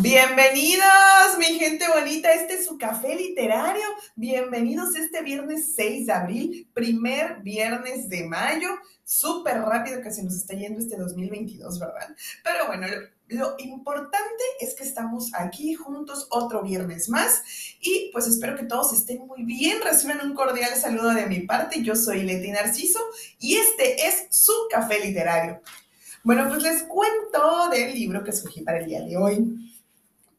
Bienvenidos, mi gente bonita. Este es su café literario. Bienvenidos este viernes 6 de abril, primer viernes de mayo. Súper rápido que se nos está yendo este 2022, ¿verdad? Pero bueno, lo, importante es que estamos aquí juntos otro viernes más y pues espero que todos estén muy bien. Reciban un cordial saludo de mi parte. Yo soy Leti Narciso y este es su café literario. Bueno, pues les cuento del libro que escogí para el día de hoy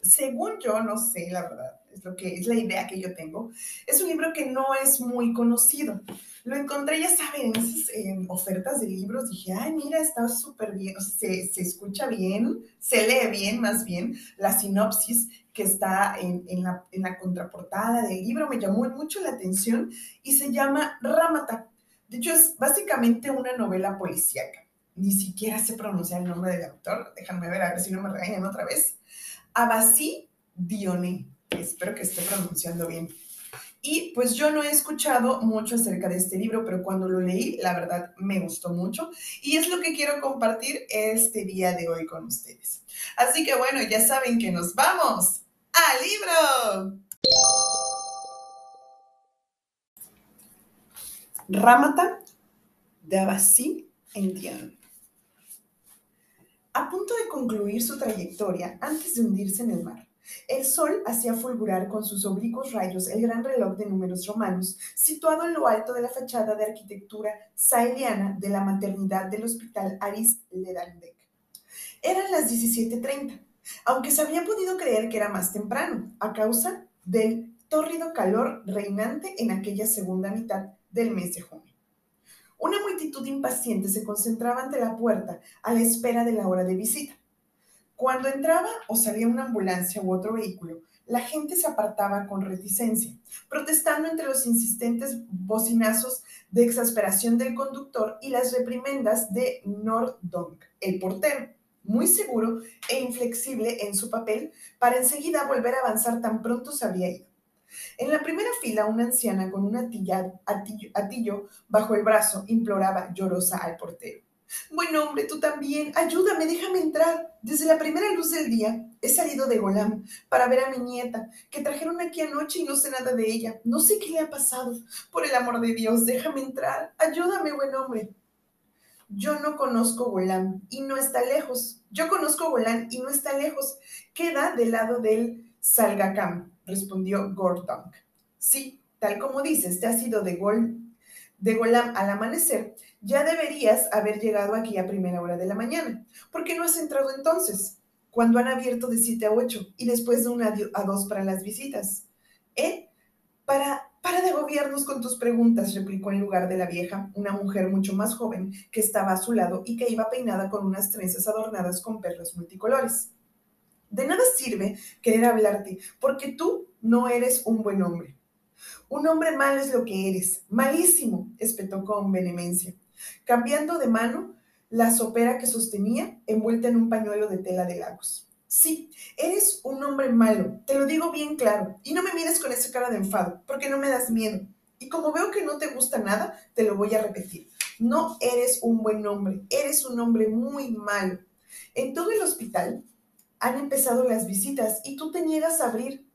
según yo, no sé, la verdad, es lo que es la idea que yo tengo, es un libro que no es muy conocido. Lo encontré, ya saben, en esas ofertas de libros, dije, ay, mira, está súper bien, o sea, se, se, escucha bien, se lee bien, más bien, la sinopsis que está en, en, la, en la contraportada del libro me llamó mucho la atención y se llama Ramata. De hecho, es básicamente una novela policíaca. Ni siquiera sé pronunciar el nombre del autor. Déjame ver a ver si no me regañan otra vez. Abasí Dioné. Espero que esté pronunciando bien. Y pues yo no he escuchado mucho acerca de este libro, pero cuando lo leí, la verdad me gustó mucho y es lo que quiero compartir este día de hoy con ustedes. Así que bueno, ya saben que nos vamos al libro. Ramata de Abasí en a punto de concluir su trayectoria antes de hundirse en el mar. El sol hacía fulgurar con sus oblicuos rayos el gran reloj de números romanos, situado en lo alto de la fachada de arquitectura saeliana de la maternidad del hospital Arist Lerandec. Eran las 17.30, aunque se había podido creer que era más temprano, a causa del tórrido calor reinante en aquella segunda mitad del mes de junio. Una multitud impaciente se concentraba ante la puerta a la espera de la hora de visita. Cuando entraba o salía una ambulancia u otro vehículo, la gente se apartaba con reticencia, protestando entre los insistentes bocinazos de exasperación del conductor y las reprimendas de Nordong, el portero, muy seguro e inflexible en su papel para enseguida volver a avanzar tan pronto se había ido. En la primera fila, una anciana con un atillo, bajo el brazo imploraba llorosa al portero. Buen hombre, tú también, ayúdame, déjame entrar. Desde la primera luz del día he salido de Golam para ver a mi nieta, que trajeron aquí anoche y no sé nada de ella. No sé qué le ha pasado. Por el amor de Dios, déjame entrar. Ayúdame, buen hombre. Yo no conozco Golam y no está lejos. Yo conozco Golam y no está lejos. Queda del lado del Salgacam respondió Gordon. Sí, tal como dices, te has ido de, Gol, de Golam al amanecer, ya deberías haber llegado aquí a primera hora de la mañana. ¿Por qué no has entrado entonces? Cuando han abierto de 7 a 8 y después de una a 2 para las visitas. ¿Eh? Para, para de gobiernos con tus preguntas, replicó en lugar de la vieja una mujer mucho más joven que estaba a su lado y que iba peinada con unas trenzas adornadas con perlas multicolores. De nada sirve querer hablarte, porque tú no eres un buen hombre. Un hombre malo es lo que eres, malísimo, espetó con vehemencia, cambiando de mano la sopera que sostenía envuelta en un pañuelo de tela de lagos. Sí, eres un hombre malo, te lo digo bien claro, y no me mires con esa cara de enfado, porque no me das miedo. Y como veo que no te gusta nada, te lo voy a repetir. No eres un buen hombre, eres un hombre muy malo. En todo el hospital han empezado las visitas y tú te niegas a abrir.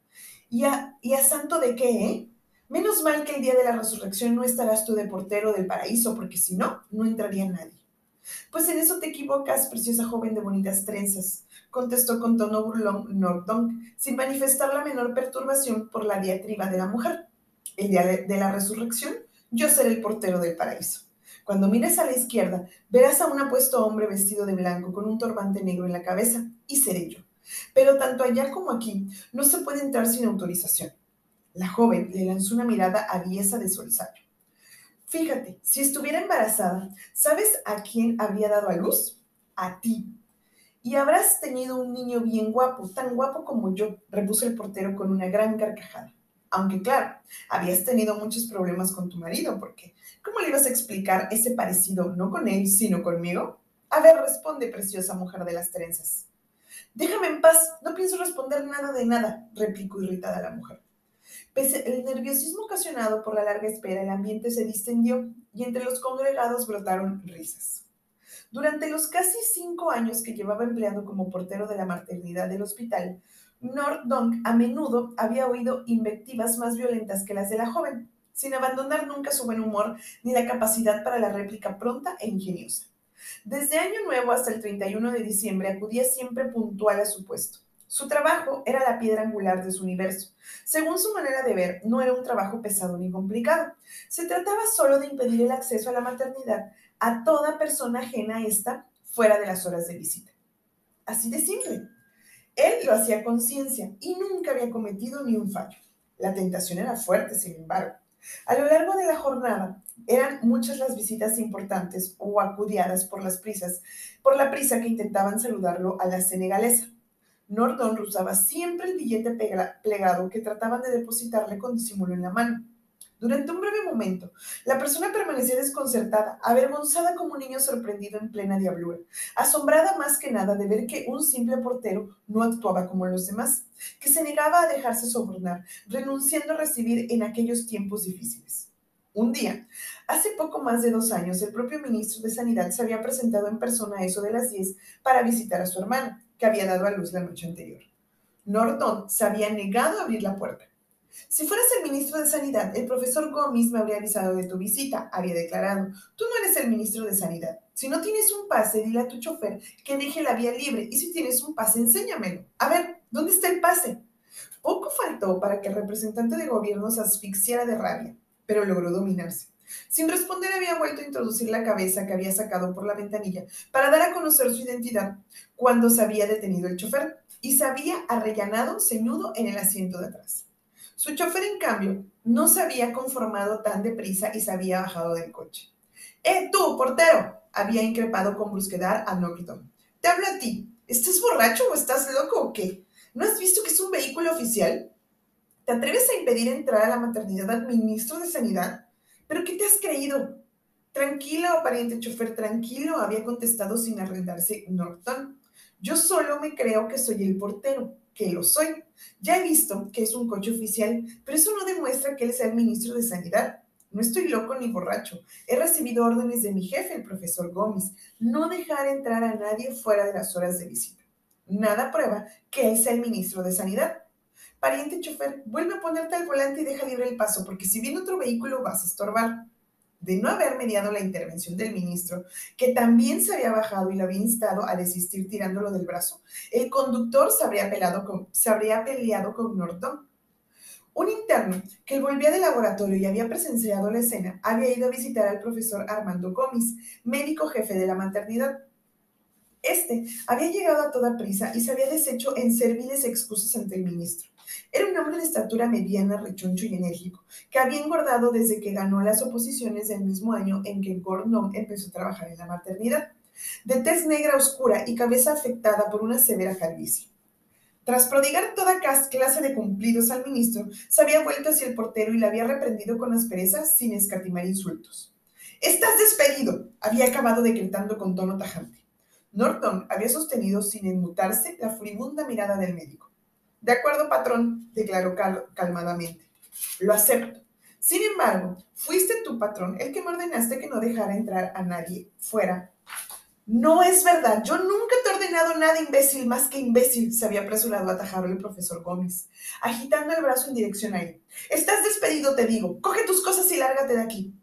¿Y a, ¿Y a santo de qué, eh? Menos mal que el día de la resurrección no estarás tú de portero del paraíso, porque si no, no entraría nadie. Pues en eso te equivocas, preciosa joven de bonitas trenzas, contestó con tono burlón Nordong, sin manifestar la menor perturbación por la diatriba de la mujer. El día de la resurrección, yo seré el portero del paraíso. Cuando mires a la izquierda, verás a un apuesto hombre vestido de blanco con un turbante negro en la cabeza, y seré yo. Pero tanto allá como aquí no se puede entrar sin autorización. La joven le lanzó una mirada aviesa de solsario. Fíjate, si estuviera embarazada, ¿sabes a quién habría dado a luz? A ti. Y habrás tenido un niño bien guapo, tan guapo como yo, repuso el portero con una gran carcajada. Aunque claro, habías tenido muchos problemas con tu marido, porque ¿cómo le ibas a explicar ese parecido no con él, sino conmigo? A ver, responde, preciosa mujer de las trenzas. Déjame en paz, no pienso responder nada de nada, replicó irritada la mujer. Pese al nerviosismo ocasionado por la larga espera, el ambiente se distendió y entre los congregados brotaron risas. Durante los casi cinco años que llevaba empleado como portero de la maternidad del hospital, Nordong a menudo había oído invectivas más violentas que las de la joven, sin abandonar nunca su buen humor ni la capacidad para la réplica pronta e ingeniosa. Desde Año Nuevo hasta el 31 de diciembre acudía siempre puntual a su puesto. Su trabajo era la piedra angular de su universo. Según su manera de ver, no era un trabajo pesado ni complicado. Se trataba solo de impedir el acceso a la maternidad a toda persona ajena a esta fuera de las horas de visita. Así de simple. Él lo hacía con conciencia y nunca había cometido ni un fallo. La tentación era fuerte, sin embargo. A lo largo de la jornada eran muchas las visitas importantes o acudiadas por las prisas, por la prisa que intentaban saludarlo a la senegalesa. Norton usaba siempre el billete plegado que trataban de depositarle con disimulo en la mano. Durante un breve momento, la persona permanecía desconcertada, avergonzada como un niño sorprendido en plena diablura, asombrada más que nada de ver que un simple portero no actuaba como los demás, que se negaba a dejarse sobornar, renunciando a recibir en aquellos tiempos difíciles. Un día, hace poco más de dos años, el propio ministro de Sanidad se había presentado en persona a eso de las diez para visitar a su hermana que había dado a luz la noche anterior. Norton se había negado a abrir la puerta. Si fueras el ministro de Sanidad, el profesor Gómez me habría avisado de tu visita, había declarado. Tú no eres el ministro de Sanidad. Si no tienes un pase, dile a tu chofer que deje la vía libre. Y si tienes un pase, enséñamelo. A ver, ¿dónde está el pase? Poco faltó para que el representante de gobierno se asfixiara de rabia, pero logró dominarse. Sin responder había vuelto a introducir la cabeza que había sacado por la ventanilla para dar a conocer su identidad cuando se había detenido el chofer y se había arrellanado ceñudo en el asiento de atrás. Su chofer, en cambio, no se había conformado tan deprisa y se había bajado del coche. ¡Eh, tú, portero! había increpado con brusquedad a Norton. Te hablo a ti. ¿Estás borracho o estás loco o qué? ¿No has visto que es un vehículo oficial? ¿Te atreves a impedir entrar a la maternidad al ministro de Sanidad? ¿Pero qué te has creído? Tranquilo, pariente chofer, tranquilo, había contestado sin arrendarse Norton. Yo solo me creo que soy el portero, que lo soy. Ya he visto que es un coche oficial, pero eso no demuestra que él sea el ministro de Sanidad. No estoy loco ni borracho. He recibido órdenes de mi jefe, el profesor Gómez, no dejar entrar a nadie fuera de las horas de visita. Nada prueba que él sea el ministro de Sanidad. Pariente chofer, vuelve a ponerte al volante y deja libre el paso, porque si viene otro vehículo vas a estorbar. De no haber mediado la intervención del ministro, que también se había bajado y lo había instado a desistir tirándolo del brazo, el conductor se habría, con, se habría peleado con Norton. Un interno que volvía del laboratorio y había presenciado la escena había ido a visitar al profesor Armando Gómez, médico jefe de la maternidad. Este había llegado a toda prisa y se había deshecho en serviles excusas ante el ministro. Era un hombre de estatura mediana, rechoncho y enérgico, que había engordado desde que ganó las oposiciones del mismo año en que Gordon empezó a trabajar en la maternidad, de tez negra oscura y cabeza afectada por una severa calvicie. Tras prodigar toda clase de cumplidos al ministro, se había vuelto hacia el portero y le había reprendido con aspereza sin escatimar insultos. Estás despedido, había acabado decretando con tono tajante. Norton había sostenido sin enmutarse la furibunda mirada del médico. De acuerdo, patrón, declaró calmadamente. Lo acepto. Sin embargo, fuiste tu patrón el que me ordenaste que no dejara entrar a nadie fuera. No es verdad, yo nunca te he ordenado nada imbécil más que imbécil, se había apresurado a atajarlo el profesor Gómez, agitando el brazo en dirección a él. Estás despedido, te digo. Coge tus cosas y lárgate de aquí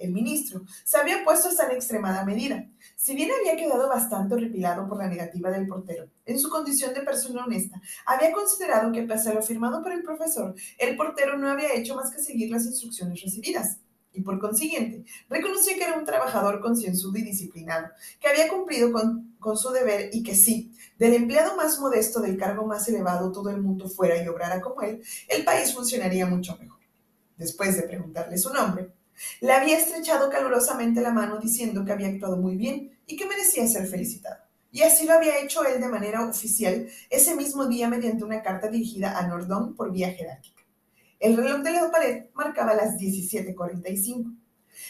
el ministro, se había puesto hasta en extremada medida. Si bien había quedado bastante horripilado por la negativa del portero, en su condición de persona honesta, había considerado que pese a lo firmado por el profesor, el portero no había hecho más que seguir las instrucciones recibidas. Y por consiguiente, reconocía que era un trabajador concienzudo y disciplinado, que había cumplido con, su deber y que sí, del empleado más modesto del cargo más elevado todo el mundo fuera y obrara como él, el país funcionaría mucho mejor. Después de preguntarle su nombre, le había estrechado calurosamente la mano diciendo que había actuado muy bien y que merecía ser felicitado. Y así lo había hecho él de manera oficial ese mismo día mediante una carta dirigida a Nordón por vía jerárquica. El reloj de la pared marcaba las 17.45.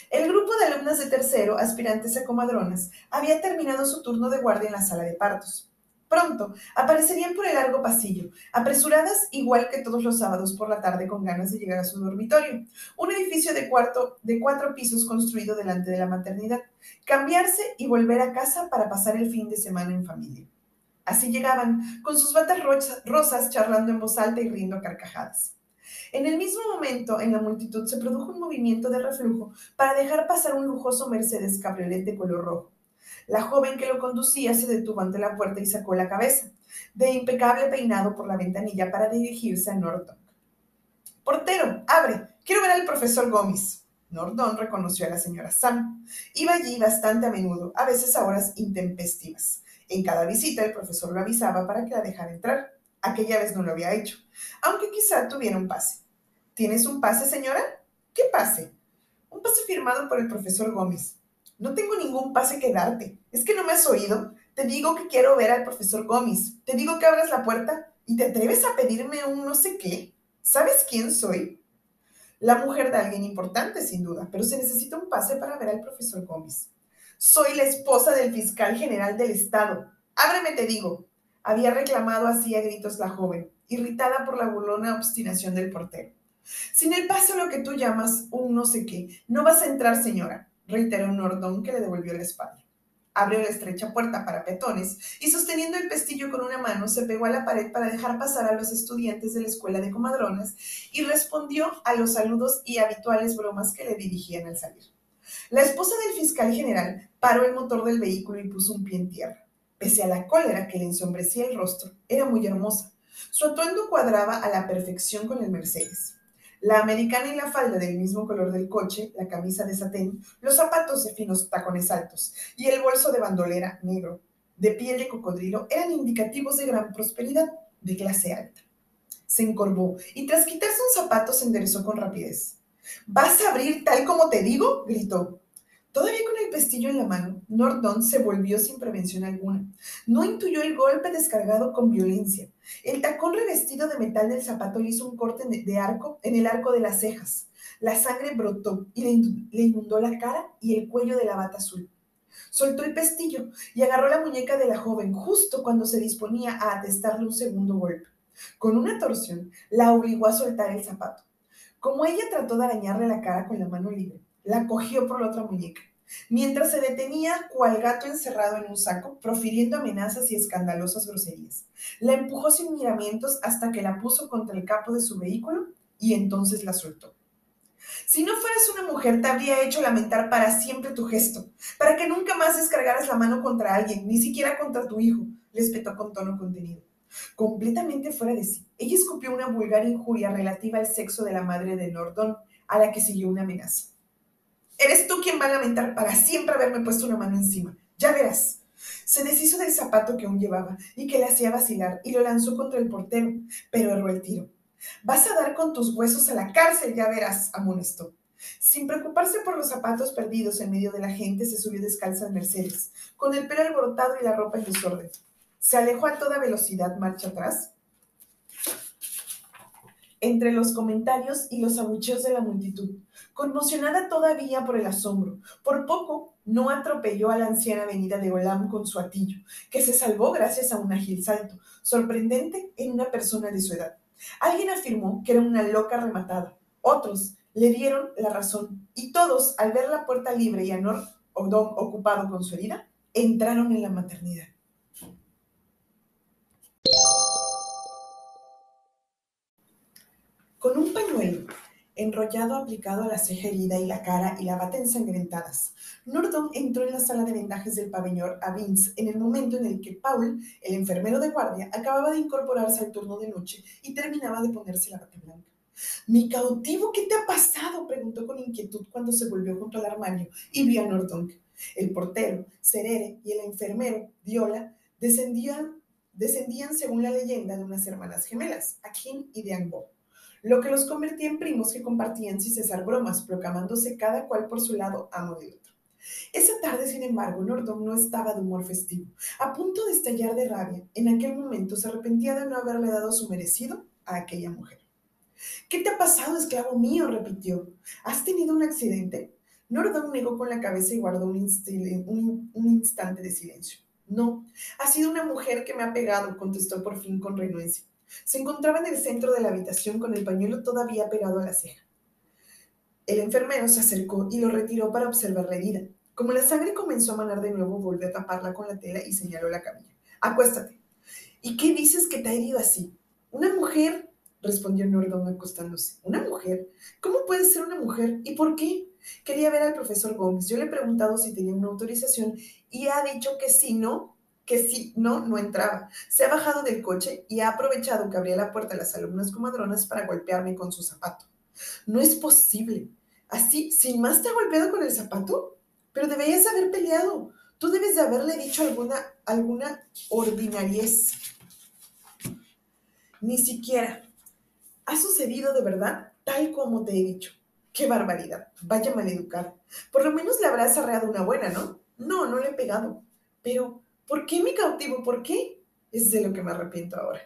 El grupo de alumnas de tercero, aspirantes a comadronas, había terminado su turno de guardia en la sala de partos. Pronto aparecerían por el largo pasillo, apresuradas igual que todos los sábados por la tarde con ganas de llegar a su dormitorio, un edificio de, cuarto, de cuatro pisos construido delante de la maternidad, cambiarse y volver a casa para pasar el fin de semana en familia. Así llegaban, con sus batas rosas, charlando en voz alta y riendo a carcajadas. En el mismo momento, en la multitud se produjo un movimiento de reflujo para dejar pasar un lujoso Mercedes cabriolet de color rojo. La joven que lo conducía se detuvo ante la puerta y sacó la cabeza, de impecable peinado por la ventanilla para dirigirse a Norton. Portero, abre, quiero ver al profesor Gómez. Norton reconoció a la señora Sam. Iba allí bastante a menudo, a veces a horas intempestivas. En cada visita el profesor lo avisaba para que la dejara entrar. Aquella vez no lo había hecho, aunque quizá tuviera un pase. ¿Tienes un pase, señora? ¿Qué pase? Un pase firmado por el profesor Gómez. No tengo ningún pase que darte. ¿Es que no me has oído? Te digo que quiero ver al profesor Gómez. Te digo que abras la puerta y te atreves a pedirme un no sé qué. ¿Sabes quién soy? La mujer de alguien importante, sin duda, pero se necesita un pase para ver al profesor Gómez. Soy la esposa del fiscal general del estado. Ábreme, te digo. Había reclamado así a gritos la joven, irritada por la burlona obstinación del portero. Sin el pase lo que tú llamas un no sé qué, no vas a entrar, señora, reiteró Nordón, que le devolvió la espalda. Abrió la estrecha puerta para petones y sosteniendo el pestillo con una mano se pegó a la pared para dejar pasar a los estudiantes de la escuela de comadronas y respondió a los saludos y habituales bromas que le dirigían al salir. La esposa del fiscal general paró el motor del vehículo y puso un pie en tierra. Pese a la cólera que le ensombrecía el rostro, era muy hermosa. Su atuendo cuadraba a la perfección con el Mercedes. La americana y la falda del mismo color del coche, la camisa de satén, los zapatos de finos tacones altos y el bolso de bandolera negro de piel de cocodrilo eran indicativos de gran prosperidad, de clase alta. Se encorvó y tras quitarse un zapato se enderezó con rapidez. ¿Vas a abrir tal como te digo? gritó. Todavía con el pestillo en la mano, Nordon se volvió sin prevención alguna. No intuyó el golpe descargado con violencia. El tacón revestido de metal del zapato le hizo un corte de arco en el arco de las cejas. La sangre brotó y le inundó la cara y el cuello de la bata azul. Soltó el pestillo y agarró la muñeca de la joven justo cuando se disponía a atestarle un segundo golpe. Con una torsión, la obligó a soltar el zapato. Como ella trató de arañarle la cara con la mano libre, la cogió por la otra muñeca, mientras se detenía cual gato encerrado en un saco, profiriendo amenazas y escandalosas groserías. La empujó sin miramientos hasta que la puso contra el capo de su vehículo y entonces la soltó. Si no fueras una mujer, te habría hecho lamentar para siempre tu gesto, para que nunca más descargaras la mano contra alguien, ni siquiera contra tu hijo, le espetó con tono contenido. Completamente fuera de sí, ella escupió una vulgar injuria relativa al sexo de la madre de Nordon, a la que siguió una amenaza. Eres tú quien va a lamentar para siempre haberme puesto una mano encima. Ya verás. Se deshizo del zapato que aún llevaba y que le hacía vacilar y lo lanzó contra el portero, pero erró el tiro. Vas a dar con tus huesos a la cárcel, ya verás, amonestó. Sin preocuparse por los zapatos perdidos en medio de la gente, se subió descalza al Mercedes, con el pelo alborotado y la ropa en desorden. Se alejó a toda velocidad marcha atrás. Entre los comentarios y los abucheos de la multitud, conmocionada todavía por el asombro, por poco no atropelló a la anciana venida de Olam con su atillo, que se salvó gracias a un ágil salto, sorprendente en una persona de su edad. Alguien afirmó que era una loca rematada, otros le dieron la razón, y todos, al ver la puerta libre y a Nord ocupado con su herida, entraron en la maternidad. Con un pañuelo enrollado aplicado a la ceja herida y la cara y la bata ensangrentadas, Nordon entró en la sala de vendajes del pabellón a Vince en el momento en el que Paul, el enfermero de guardia, acababa de incorporarse al turno de noche y terminaba de ponerse la bata blanca. Mi cautivo, ¿qué te ha pasado? preguntó con inquietud cuando se volvió junto al armario y vio a Nordon. El portero, Serere y el enfermero, Viola, descendían, descendían según la leyenda de unas hermanas gemelas, Akin y Diango lo que los convertía en primos que compartían sin cesar bromas, proclamándose cada cual por su lado amo del otro. Esa tarde, sin embargo, Nordon no estaba de humor festivo. A punto de estallar de rabia, en aquel momento se arrepentía de no haberle dado su merecido a aquella mujer. ¿Qué te ha pasado, esclavo mío? repitió. ¿Has tenido un accidente? Nordon negó con la cabeza y guardó un, un instante de silencio. No, ha sido una mujer que me ha pegado, contestó por fin con renuencia. Se encontraba en el centro de la habitación con el pañuelo todavía pegado a la ceja. El enfermero se acercó y lo retiró para observar la herida. Como la sangre comenzó a manar de nuevo, volvió a taparla con la tela y señaló la camilla. Acuéstate. ¿Y qué dices que te ha herido así? Una mujer, respondió Nordón acostándose. ¿Una mujer? ¿Cómo puede ser una mujer? ¿Y por qué? Quería ver al profesor Gómez. Yo le he preguntado si tenía una autorización y ha dicho que si no, que si no, no entraba. Se ha bajado del coche y ha aprovechado que abría la puerta a las alumnas comadronas para golpearme con su zapato. No es posible. ¿Así, sin más te ha golpeado con el zapato? Pero deberías haber peleado. Tú debes de haberle dicho alguna, alguna ordinariez. Ni siquiera. Ha sucedido de verdad tal como te he dicho. ¡Qué barbaridad! Vaya maleducada. Por lo menos le habrás arreado una buena, ¿no? No, no le he pegado. Pero, ¿por qué mi cautivo? ¿Por qué? Es de lo que me arrepiento ahora.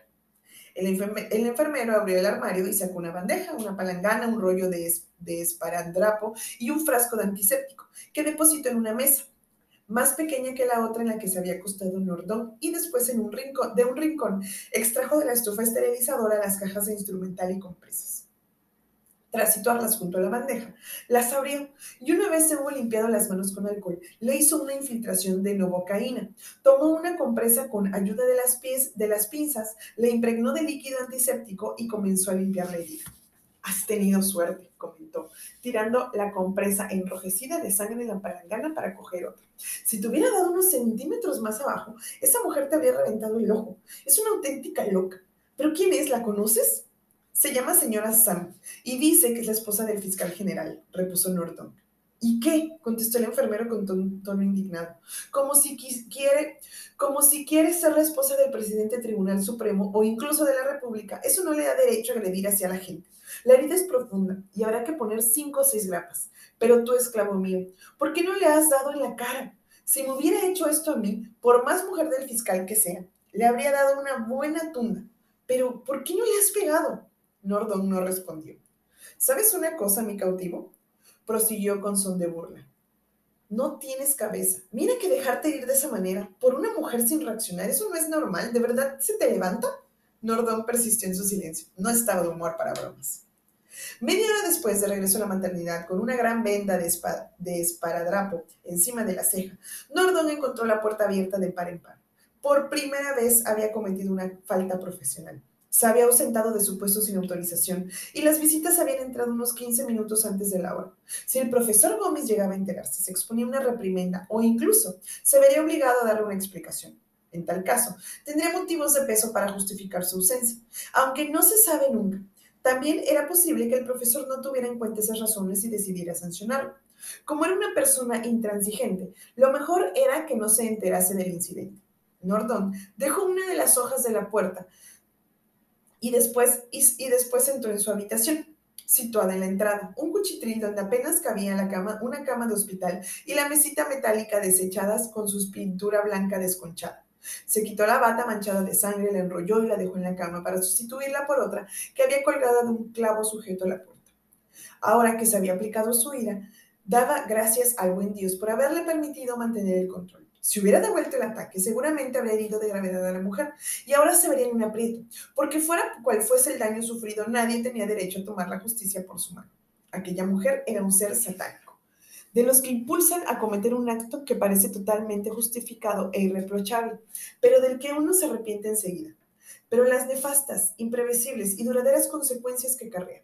El, enfermero abrió el armario y sacó una bandeja, una palangana, un rollo de, de esparandrapo y un frasco de antiséptico, que depositó en una mesa, más pequeña que la otra en la que se había acostado Nordón, y después en un rincón, de un rincón extrajo de la estufa esterilizadora las cajas de instrumental y compresas tras situarlas junto a la bandeja. Las abrió y una vez se hubo limpiado las manos con alcohol, le hizo una infiltración de novocaína. Tomó una compresa con ayuda de las, pinzas, le impregnó de líquido antiséptico y comenzó a limpiar la herida. Has tenido suerte, comentó, tirando la compresa enrojecida de sangre en la palangana para coger otra. Si te hubiera dado unos centímetros más abajo, esa mujer te habría reventado el ojo. Es una auténtica loca. ¿Pero quién es? ¿La conoces? Se llama señora Sam y dice que es la esposa del fiscal general, repuso Norton. ¿Y qué? contestó el enfermero con tono, indignado. Como si quiere, como si quiere ser la esposa del presidente Tribunal Supremo o incluso de la República, eso no le da derecho a agredir hacia la gente. La herida es profunda y habrá que poner cinco o seis grapas. Pero tú, esclavo mío, ¿por qué no le has dado en la cara? Si me hubiera hecho esto a mí, por más mujer del fiscal que sea, le habría dado una buena tunda. Pero, ¿por qué no le has pegado? Nordon no respondió. ¿Sabes una cosa, mi cautivo? Prosiguió con son de burla. No tienes cabeza. Mira que dejarte ir de esa manera por una mujer sin reaccionar, eso no es normal. ¿De verdad se te levanta? Nordon persistió en su silencio. No estaba de humor para bromas. Media hora después de regreso a la maternidad, con una gran venda de, de esparadrapo encima de la ceja, Nordon encontró la puerta abierta de par en par. Por primera vez había cometido una falta profesional se había ausentado de su puesto sin autorización y las visitas habían entrado unos 15 minutos antes de la hora. Si el profesor Gómez llegaba a enterarse, se exponía una reprimenda o incluso se vería obligado a darle una explicación. En tal caso, tendría motivos de peso para justificar su ausencia, aunque no se sabe nunca. También era posible que el profesor no tuviera en cuenta esas razones y decidiera sancionarlo. Como era una persona intransigente, lo mejor era que no se enterase del incidente. Nordon dejó una de las hojas de la puerta y después, y, después entró en su habitación situada en la entrada, un cuchitril donde apenas cabía la cama, una cama de hospital y la mesita metálica desechadas con su pintura blanca desconchada. Se quitó la bata manchada de sangre, la enrolló y la dejó en la cama para sustituirla por otra que había colgada de un clavo sujeto a la puerta. Ahora que se había aplicado su ira, daba gracias al buen Dios por haberle permitido mantener el control. Si hubiera devuelto el ataque, seguramente habría herido de gravedad a la mujer y ahora se vería en un aprieto, porque fuera cual fuese el daño sufrido, nadie tenía derecho a tomar la justicia por su mano. Aquella mujer era un ser satánico, de los que impulsan a cometer un acto que parece totalmente justificado e irreprochable, pero del que uno se arrepiente enseguida. Pero las nefastas, imprevisibles y duraderas consecuencias que carrea.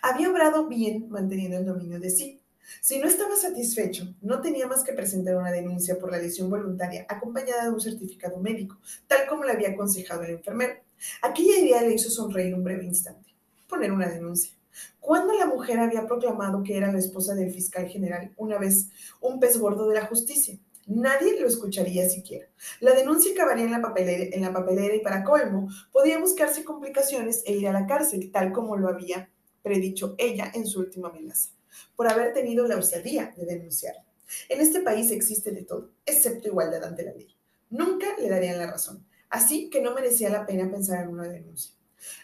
Había obrado bien manteniendo el dominio de sí, si no estaba satisfecho, no tenía más que presentar una denuncia por la lesión voluntaria acompañada de un certificado médico, tal como le había aconsejado el enfermero. Aquella idea le hizo sonreír un breve instante. Poner una denuncia. Cuando la mujer había proclamado que era la esposa del fiscal general, una vez un pez gordo de la justicia, nadie lo escucharía siquiera. La denuncia acabaría en la, papelera, en la papelera y para colmo podía buscarse complicaciones e ir a la cárcel, tal como lo había predicho ella en su última amenaza por haber tenido la osadía de denunciar. En este país existe de todo, excepto igualdad ante la ley. Nunca le darían la razón, así que no merecía la pena pensar en una denuncia.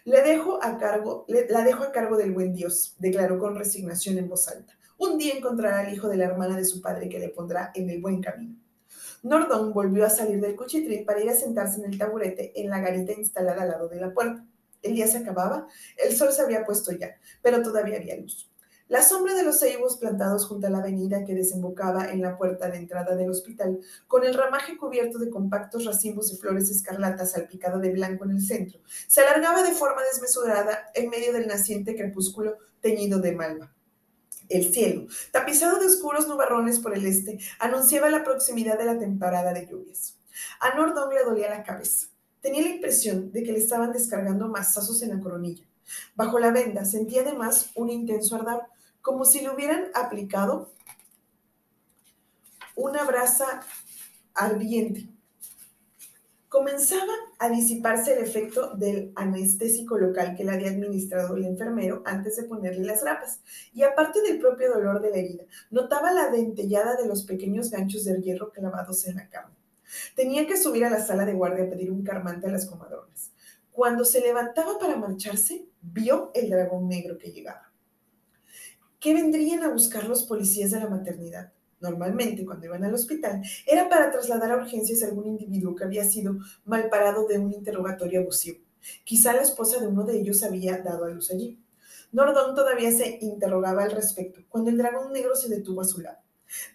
Le dejo a cargo, la dejo a cargo del buen Dios, declaró con resignación en voz alta. Un día encontrará al hijo de la hermana de su padre que le pondrá en el buen camino. Nordon volvió a salir del cuchitril para ir a sentarse en el taburete en la garita instalada al lado de la puerta. El día se acababa, el sol se había puesto ya, pero todavía había luz. La sombra de los ceibos plantados junto a la avenida que desembocaba en la puerta de entrada del hospital, con el ramaje cubierto de compactos racimos de flores escarlatas salpicada de blanco en el centro, se alargaba de forma desmesurada en medio del naciente crepúsculo teñido de malva. El cielo, tapizado de oscuros nubarrones por el este, anunciaba la proximidad de la temporada de lluvias. A Nordon le dolía la cabeza. Tenía la impresión de que le estaban descargando masazos en la coronilla. Bajo la venda sentía además un intenso ardor, como si le hubieran aplicado una brasa ardiente. Comenzaba a disiparse el efecto del anestésico local que le había administrado el enfermero antes de ponerle las grapas. Y aparte del propio dolor de la herida, notaba la dentellada de los pequeños ganchos de hierro clavados en la carne. Tenía que subir a la sala de guardia a pedir un carmante a las comadronas. Cuando se levantaba para marcharse, vio el dragón negro que llegaba. ¿Qué vendrían a buscar los policías de la maternidad? normalmente cuando iban al hospital, era para trasladar a urgencias a algún individuo que había sido mal parado de un interrogatorio abusivo. Quizá la esposa de uno de ellos había dado a luz allí. Nordón todavía se interrogaba al respecto cuando el dragón negro se detuvo a su lado.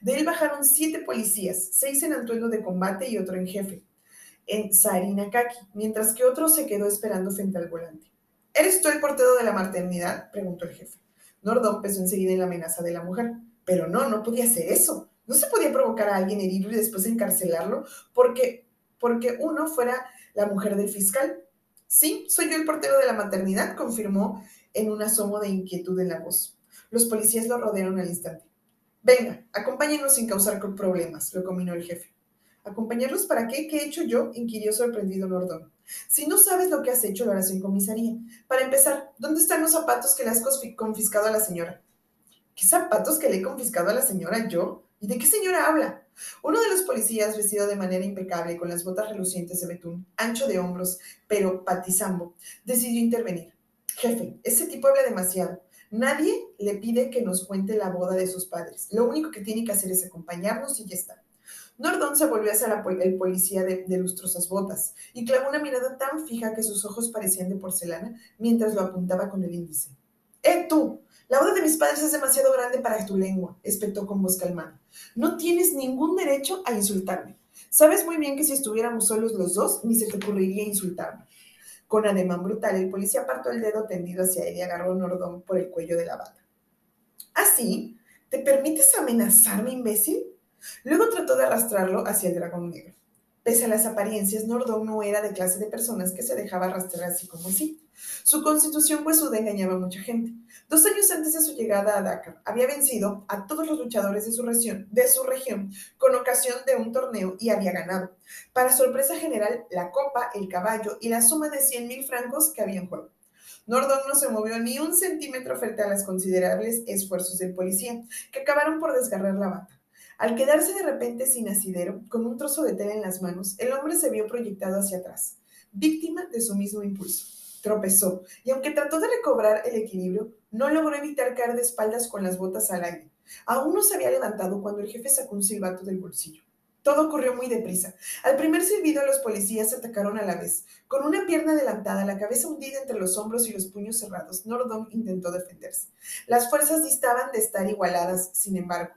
De él bajaron siete policías, seis en atuendo de combate y otro en jefe, en Sarinakaki, mientras que otro se quedó esperando frente al volante. ¿Eres tú el portero de la maternidad? preguntó el jefe. Nordón pensó enseguida en la amenaza de la mujer. Pero no, no podía hacer eso. No se podía provocar a alguien herido y después encarcelarlo porque, porque uno fuera la mujer del fiscal. Sí, soy yo el portero de la maternidad, confirmó en un asomo de inquietud en la voz. Los policías lo rodearon al instante. Venga, acompáñenos sin causar problemas, lo combinó el jefe. ¿Acompañarlos para qué? ¿Qué he hecho yo? inquirió sorprendido Nordón. Si no sabes lo que has hecho, lo harás comisaría. Para empezar, ¿dónde están los zapatos que le has confiscado a la señora? ¿Qué zapatos que le he confiscado a la señora yo? ¿Y de qué señora habla? Uno de los policías, vestido de manera impecable, con las botas relucientes de betún, ancho de hombros, pero patizambo, decidió intervenir. Jefe, ese tipo habla demasiado. Nadie le pide que nos cuente la boda de sus padres. Lo único que tiene que hacer es acompañarnos y ya está. Nordón se volvió hacia el policía de, lustrosas botas y clavó una mirada tan fija que sus ojos parecían de porcelana mientras lo apuntaba con el índice. ¡Eh, tú! La boda de mis padres es demasiado grande para tu lengua, espetó con voz calmada. No tienes ningún derecho a insultarme. Sabes muy bien que si estuviéramos solos los dos, ni se te ocurriría insultarme. Con ademán brutal, el policía apartó el dedo tendido hacia él y agarró a Nordón por el cuello de la bata. ¿Así? ¿Ah, ¿Te permites amenazarme, imbécil? Luego trató de arrastrarlo hacia el dragón negro. Pese a las apariencias, Nordón no era de clase de personas que se dejaba arrastrar así como así. Su constitución huesuda engañaba a mucha gente. Dos años antes de su llegada a Dakar, había vencido a todos los luchadores de su, región, con ocasión de un torneo y había ganado. Para sorpresa general, la copa, el caballo y la suma de 100 mil francos que había en juego. Nordón no se movió ni un centímetro frente a los considerables esfuerzos del policía, que acabaron por desgarrar la bata. Al quedarse de repente sin asidero, con un trozo de tela en las manos, el hombre se vio proyectado hacia atrás, víctima de su mismo impulso. Tropezó, y aunque trató de recobrar el equilibrio, no logró evitar caer de espaldas con las botas al aire. Aún no se había levantado cuando el jefe sacó un silbato del bolsillo. Todo ocurrió muy deprisa. Al primer silbido, los policías atacaron a la vez. Con una pierna adelantada, la cabeza hundida entre los hombros y los puños cerrados, Nordon intentó defenderse. Las fuerzas distaban de estar igualadas, sin embargo.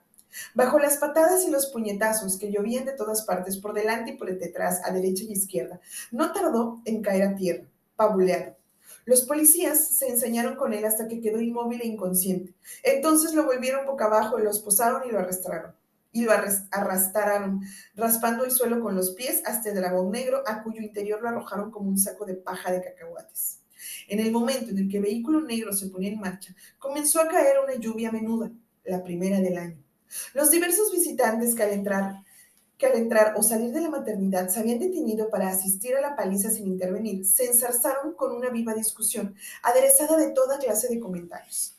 Bajo las patadas y los puñetazos que llovían de todas partes, por delante y por detrás, a derecha y izquierda, no tardó en caer a tierra, pabuleado. Los policías se enseñaron con él hasta que quedó inmóvil e inconsciente. Entonces lo volvieron boca abajo, lo esposaron y lo arrastraron. Y lo arrastraron, raspando el suelo con los pies hasta el dragón negro, a cuyo interior lo arrojaron como un saco de paja de cacahuates. En el momento en el que el vehículo negro se ponía en marcha, comenzó a caer una lluvia menuda, la primera del año. Los diversos visitantes que al entrar, o salir de la maternidad se habían detenido para asistir a la paliza sin intervenir, se ensarzaron con una viva discusión, aderezada de toda clase de comentarios.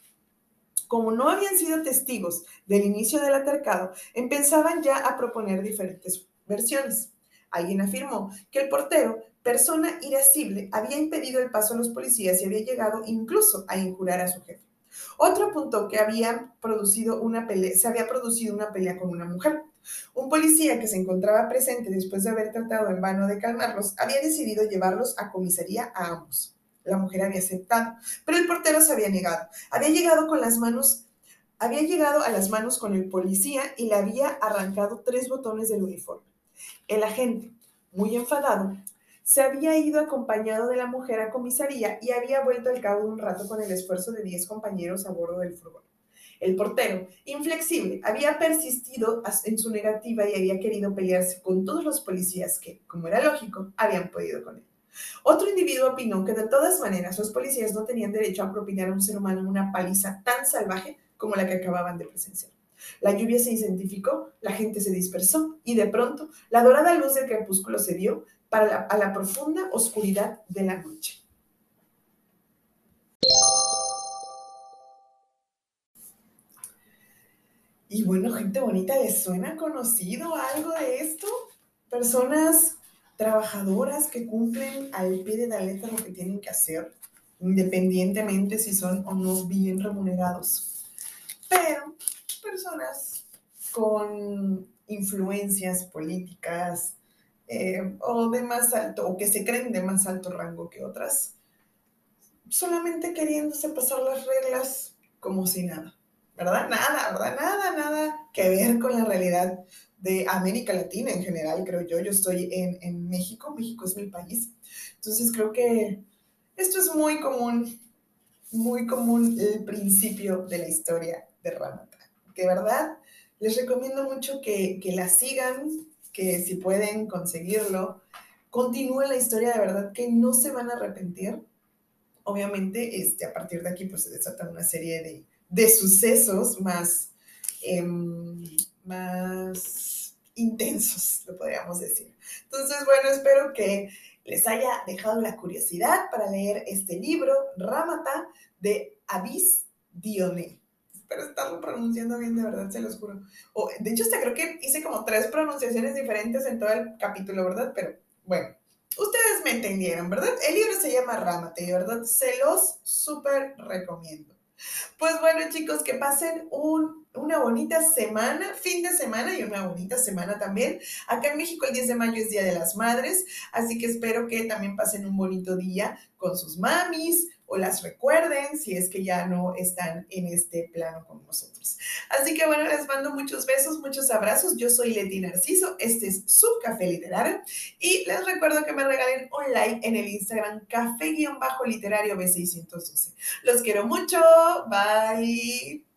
Como no habían sido testigos del inicio del altercado, empezaban ya a proponer diferentes versiones. Alguien afirmó que el portero, persona irascible, había impedido el paso a los policías y había llegado incluso a injurar a su jefe. Otro apuntó que había producido una pelea, se había producido una pelea con una mujer. Un policía que se encontraba presente después de haber tratado en vano de calmarlos, había decidido llevarlos a comisaría a ambos. La mujer había aceptado, pero el portero se había negado. Había llegado con las manos, había llegado a las manos con el policía y le había arrancado tres botones del uniforme. El agente, muy enfadado, se había ido acompañado de la mujer a comisaría y había vuelto al cabo de un rato con el esfuerzo de diez compañeros a bordo del furgón. El portero, inflexible, había persistido en su negativa y había querido pelearse con todos los policías que, como era lógico, habían podido con él. Otro individuo opinó que de todas maneras los policías no tenían derecho a propinar a un ser humano una paliza tan salvaje como la que acababan de presenciar. La lluvia se intensificó, la gente se dispersó y de pronto la dorada luz del crepúsculo se dio para a la profunda oscuridad de la noche. Y bueno, gente bonita, ¿les suena conocido algo de esto? Personas trabajadoras que cumplen al pie de la letra lo que tienen que hacer, independientemente si son o no bien remunerados. Pero personas con influencias políticas eh, o de más alto, o que se creen de más alto rango que otras, solamente queriéndose pasar las reglas como si nada. ¿verdad? Nada, ¿verdad? Nada, nada que ver con la realidad de América Latina en general, creo yo. Yo estoy en, en México, México es mi país. Entonces creo que esto es muy común, muy común el principio de la historia de Ramata. Que verdad, les recomiendo mucho que, que la sigan, que si pueden conseguirlo, continúen la historia de verdad, que no se van a arrepentir. Obviamente, este, a partir de aquí, pues se desata una serie de, de sucesos más, em, más intensos, lo podríamos decir. Entonces, bueno, espero que les haya dejado la curiosidad para leer este libro, Ramata, de Avis Dioné. Espero estarlo pronunciando bien, de verdad, se los juro. O, de hecho, hasta creo que hice como tres pronunciaciones diferentes en todo el capítulo, ¿verdad? Pero bueno, ustedes me entendieron, ¿verdad? El libro se llama Ramata y verdad se los súper recomiendo. Pues bueno, chicos, que pasen una bonita semana, fin de semana y una bonita semana también. Acá en México el 10 de mayo es Día de las Madres, así que espero que también pasen un bonito día con sus mamis, o las recuerden si es que ya no están en este plano con nosotros. Así que bueno, les mando muchos besos, muchos abrazos. Yo soy Leti Narciso, este es su café literario y les recuerdo que me regalen un like en el Instagram café-literario B612. Los quiero mucho, bye.